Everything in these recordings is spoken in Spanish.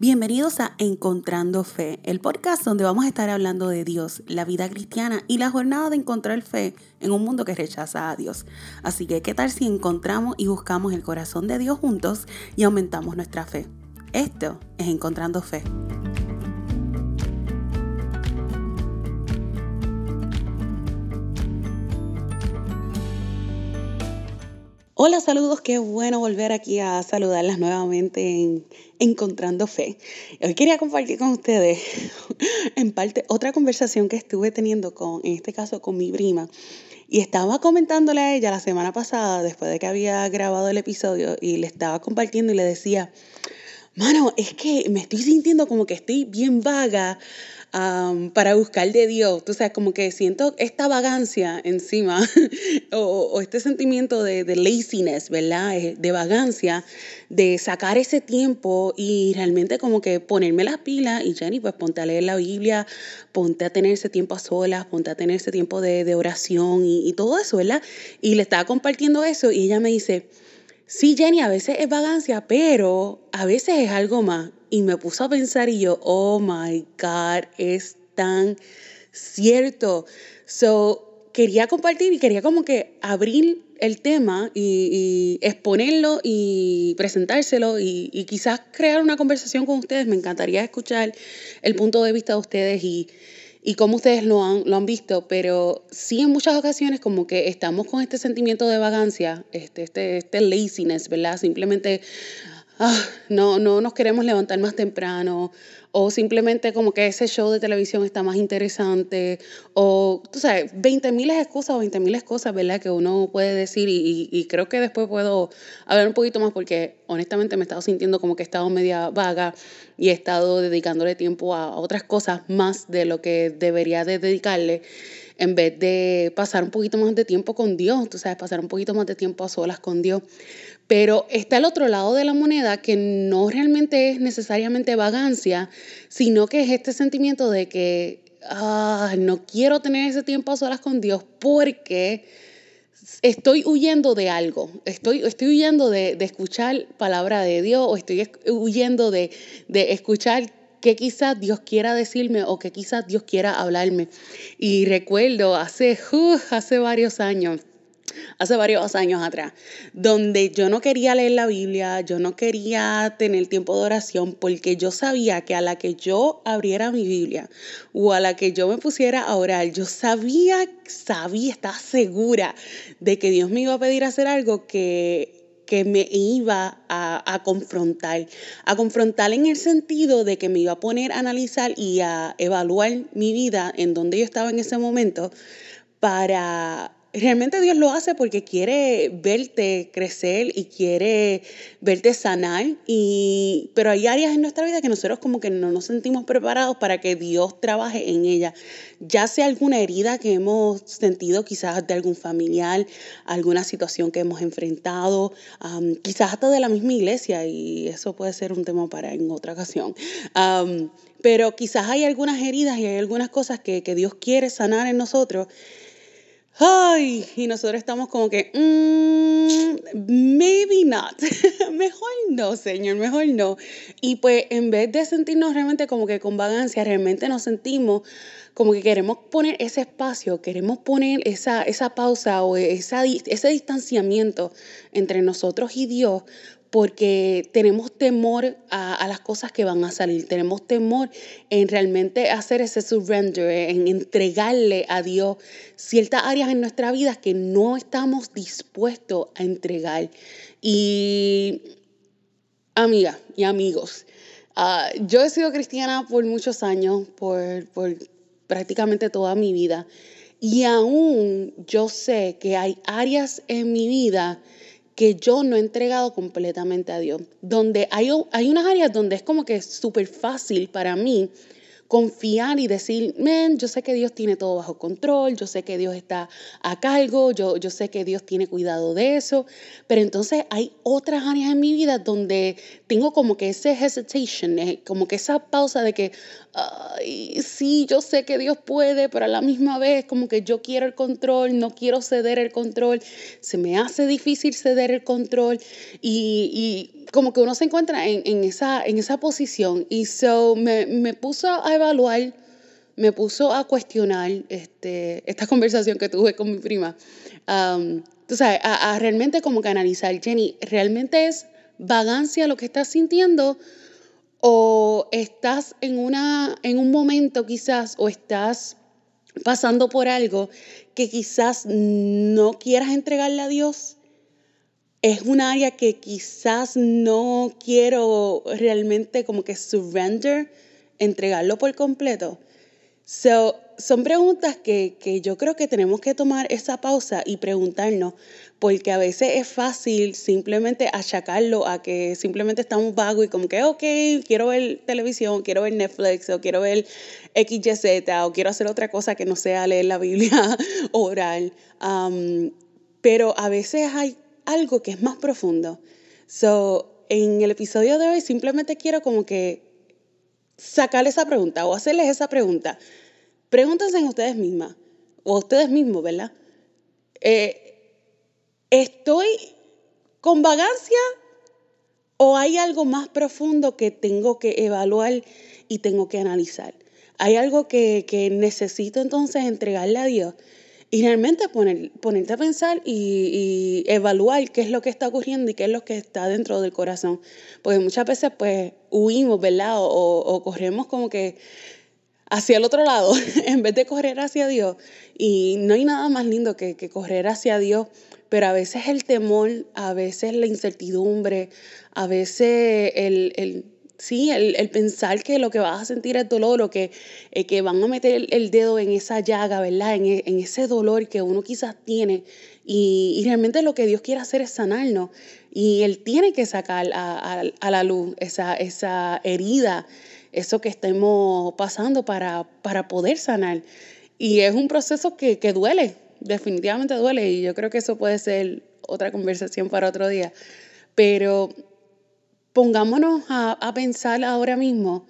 Bienvenidos a Encontrando Fe, el podcast donde vamos a estar hablando de Dios, la vida cristiana y la jornada de encontrar fe en un mundo que rechaza a Dios. Así que, ¿qué tal si encontramos y buscamos el corazón de Dios juntos y aumentamos nuestra fe? Esto es Encontrando Fe. Hola, saludos, qué bueno volver aquí a saludarlas nuevamente en Encontrando Fe. Hoy quería compartir con ustedes, en parte, otra conversación que estuve teniendo con, en este caso, con mi prima. Y estaba comentándole a ella la semana pasada, después de que había grabado el episodio, y le estaba compartiendo y le decía, mano, es que me estoy sintiendo como que estoy bien vaga para buscar de Dios. Tú sabes, como que siento esta vagancia encima o, este sentimiento de, laziness, ¿verdad? De vagancia, de sacar ese tiempo y realmente como que ponerme las pilas y Jenny, pues ponte a leer la Biblia, ponte a tener ese tiempo a solas, ponte a tener ese tiempo de, de oración y, y todo eso, ¿verdad? Y le estaba compartiendo eso y ella me dice, sí, Jenny, a veces es vagancia, pero a veces es algo más y me puso a pensar y yo, oh my God, es tan cierto. So, quería compartir y quería como que abrir el tema y, exponerlo y presentárselo y, y, quizás crear una conversación con ustedes. Me encantaría escuchar el punto de vista de ustedes y, y cómo ustedes lo han, lo han visto, pero sí en muchas ocasiones como que estamos con este sentimiento de vagancia, este, este, este laziness, ¿verdad? Simplemente ah, no, no nos queremos levantar más temprano, o simplemente como que ese show de televisión está más interesante, o tú sabes, 20 mil excusas o 20 mil cosas, ¿verdad? Que uno puede decir y, creo que después puedo hablar un poquito más porque honestamente me he estado sintiendo como que he estado media vaga y he estado dedicándole tiempo a otras cosas más de lo que debería de dedicarle en vez de pasar un poquito más de tiempo con Dios, tú sabes, pasar un poquito más de tiempo a solas con Dios. Pero está el otro lado de la moneda que no realmente es necesariamente vagancia, sino que es este sentimiento de que ah, no quiero tener ese tiempo a solas con Dios porque estoy huyendo de algo, estoy, estoy huyendo de, escuchar palabra de Dios o estoy huyendo de, de escuchar que quizás Dios quiera decirme o que quizás Dios quiera hablarme. Y recuerdo hace, hace varios años, hace varios años atrás, donde yo no quería leer la Biblia, yo no quería tener tiempo de oración, porque yo sabía que a la que yo abriera mi Biblia o a la que yo me pusiera a orar, yo sabía, sabía, estaba segura de que Dios me iba a pedir hacer algo que que me iba a, confrontar, a confrontar en el sentido de que me iba a poner a analizar y a evaluar mi vida en donde yo estaba en ese momento para realmente Dios lo hace porque quiere verte crecer y quiere verte sanar. Y, pero hay áreas en nuestra vida que nosotros como que no nos sentimos preparados para que Dios trabaje en ella. Ya sea alguna herida que hemos sentido quizás de algún familiar, alguna situación que hemos enfrentado, quizás hasta de la misma iglesia y eso puede ser un tema para en otra ocasión. pero quizás hay algunas heridas y hay algunas cosas que, que Dios quiere sanar en nosotros Ay, y nosotros estamos como que, mm, maybe not. mejor no, Señor, mejor no. Y pues en vez de sentirnos realmente como que con vagancia, realmente nos sentimos como que queremos poner ese espacio, queremos poner esa, esa pausa o esa, ese distanciamiento entre nosotros y Dios porque tenemos temor a, las cosas que van a salir, tenemos temor en realmente hacer ese surrender, en entregarle a Dios ciertas áreas en nuestra vida que no estamos dispuestos a entregar. Y amigas y amigos, ah, yo he sido cristiana por muchos años, por, por prácticamente toda mi vida, y aún yo sé que hay áreas en mi vida que yo no he entregado completamente a Dios. Donde hay, hay unas áreas donde es como que súper fácil para mí confiar y decir, men, yo sé que Dios tiene todo bajo control, yo sé que Dios está a cargo, yo, yo sé que Dios tiene cuidado de eso, pero entonces hay otras áreas en mi vida donde tengo como que ese hesitation, eh, como que esa pausa de que, ay, sí, yo sé que Dios puede, pero a la misma vez como que yo quiero el control, no quiero ceder el control, se me hace difícil ceder el control y, y como que uno se encuentra en, en, esa, en esa posición. Y so me, me puso a evaluar, me puso a cuestionar este, esta conversación que tuve con mi prima. Um, tú sabes, a, a, realmente como que analizar, Jenny, ¿realmente es vagancia lo que estás sintiendo? ¿O estás en, una, en un momento quizás, o estás pasando por algo que quizás no quieras entregarle a Dios? es un área que quizás no quiero realmente como que surrender, entregarlo por completo. So, son preguntas que, que, yo creo que tenemos que tomar esa pausa y preguntarnos, porque a veces es fácil simplemente achacarlo a que simplemente estamos vagos y como que, ok, quiero ver televisión, quiero ver Netflix o quiero ver XYZ o quiero hacer otra cosa que no sea leer la Biblia oral. Um, pero a veces hay algo que es más profundo. So, en el episodio de hoy simplemente quiero como que sacarle esa pregunta o hacerles esa pregunta. Pregúntense en ustedes mismas o ustedes mismos, ¿verdad? Eh, ¿Estoy con vagancia o hay algo más profundo que tengo que evaluar y tengo que analizar? ¿Hay algo que, que necesito entonces entregarle a Dios? Y realmente poner, ponerte a pensar y, evaluar qué es lo que está ocurriendo y qué es lo que está dentro del corazón. Porque muchas veces pues huimos, ¿verdad? O, o corremos como que hacia el otro lado en vez de correr hacia Dios. Y no hay nada más lindo que, correr hacia Dios, pero a veces el temor, a veces la incertidumbre, a veces el Sí, el, pensar que lo que vas a sentir es dolor o que, eh, que van a meter el, dedo en esa llaga, ¿verdad? En, e, en, ese dolor que uno quizás tiene. Y, realmente lo que Dios quiere hacer es sanarnos. Y Él tiene que sacar a, la luz esa, herida, eso que estemos pasando para, para poder sanar. Y es un proceso que, que duele, definitivamente duele. Y yo creo que eso puede ser otra conversación para otro día. Pero pongámonos a, pensar ahora mismo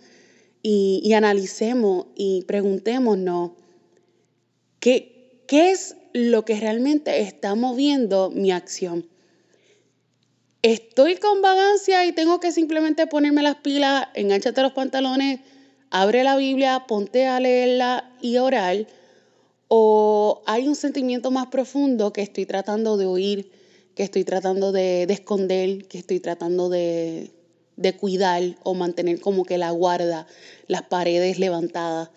y, analicemos y preguntémonos ¿qué, qué es lo que realmente está moviendo mi acción. Estoy con vagancia y tengo que simplemente ponerme las pilas, enganchate los pantalones, abre la Biblia, ponte a leerla y orar. O hay un sentimiento más profundo que estoy tratando de oír, que estoy tratando de esconder, que estoy tratando de, de cuidar o mantener como que la guarda, las paredes levantadas.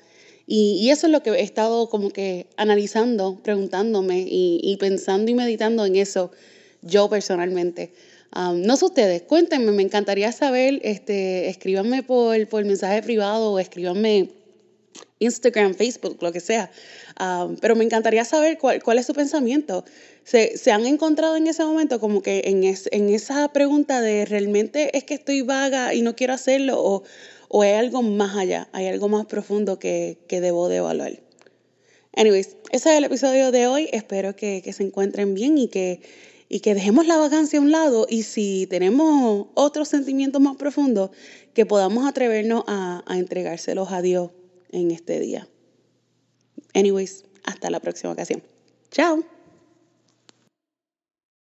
Y, eso es lo que he estado como que analizando, preguntándome y, pensando y meditando en eso yo personalmente. no sé ustedes, cuéntenme, me encantaría saber, este, escríbanme por, por mensaje privado o escríbanme Instagram, Facebook, lo que sea. pero me encantaría saber cuál, cuál es su pensamiento. ¿Se, ¿Se, han encontrado en ese momento como que en, es, en esa pregunta de realmente es que estoy vaga y no quiero hacerlo o, o hay algo más allá, hay algo más profundo que, que debo de evaluar? Anyways, ese es el episodio de hoy. Espero que, que se encuentren bien y que, y que dejemos la vacancia a un lado y si tenemos otros sentimientos más profundos, que podamos atrevernos a, a entregárselos a Dios en este día. Anyways, hasta la próxima ocasión. Chao.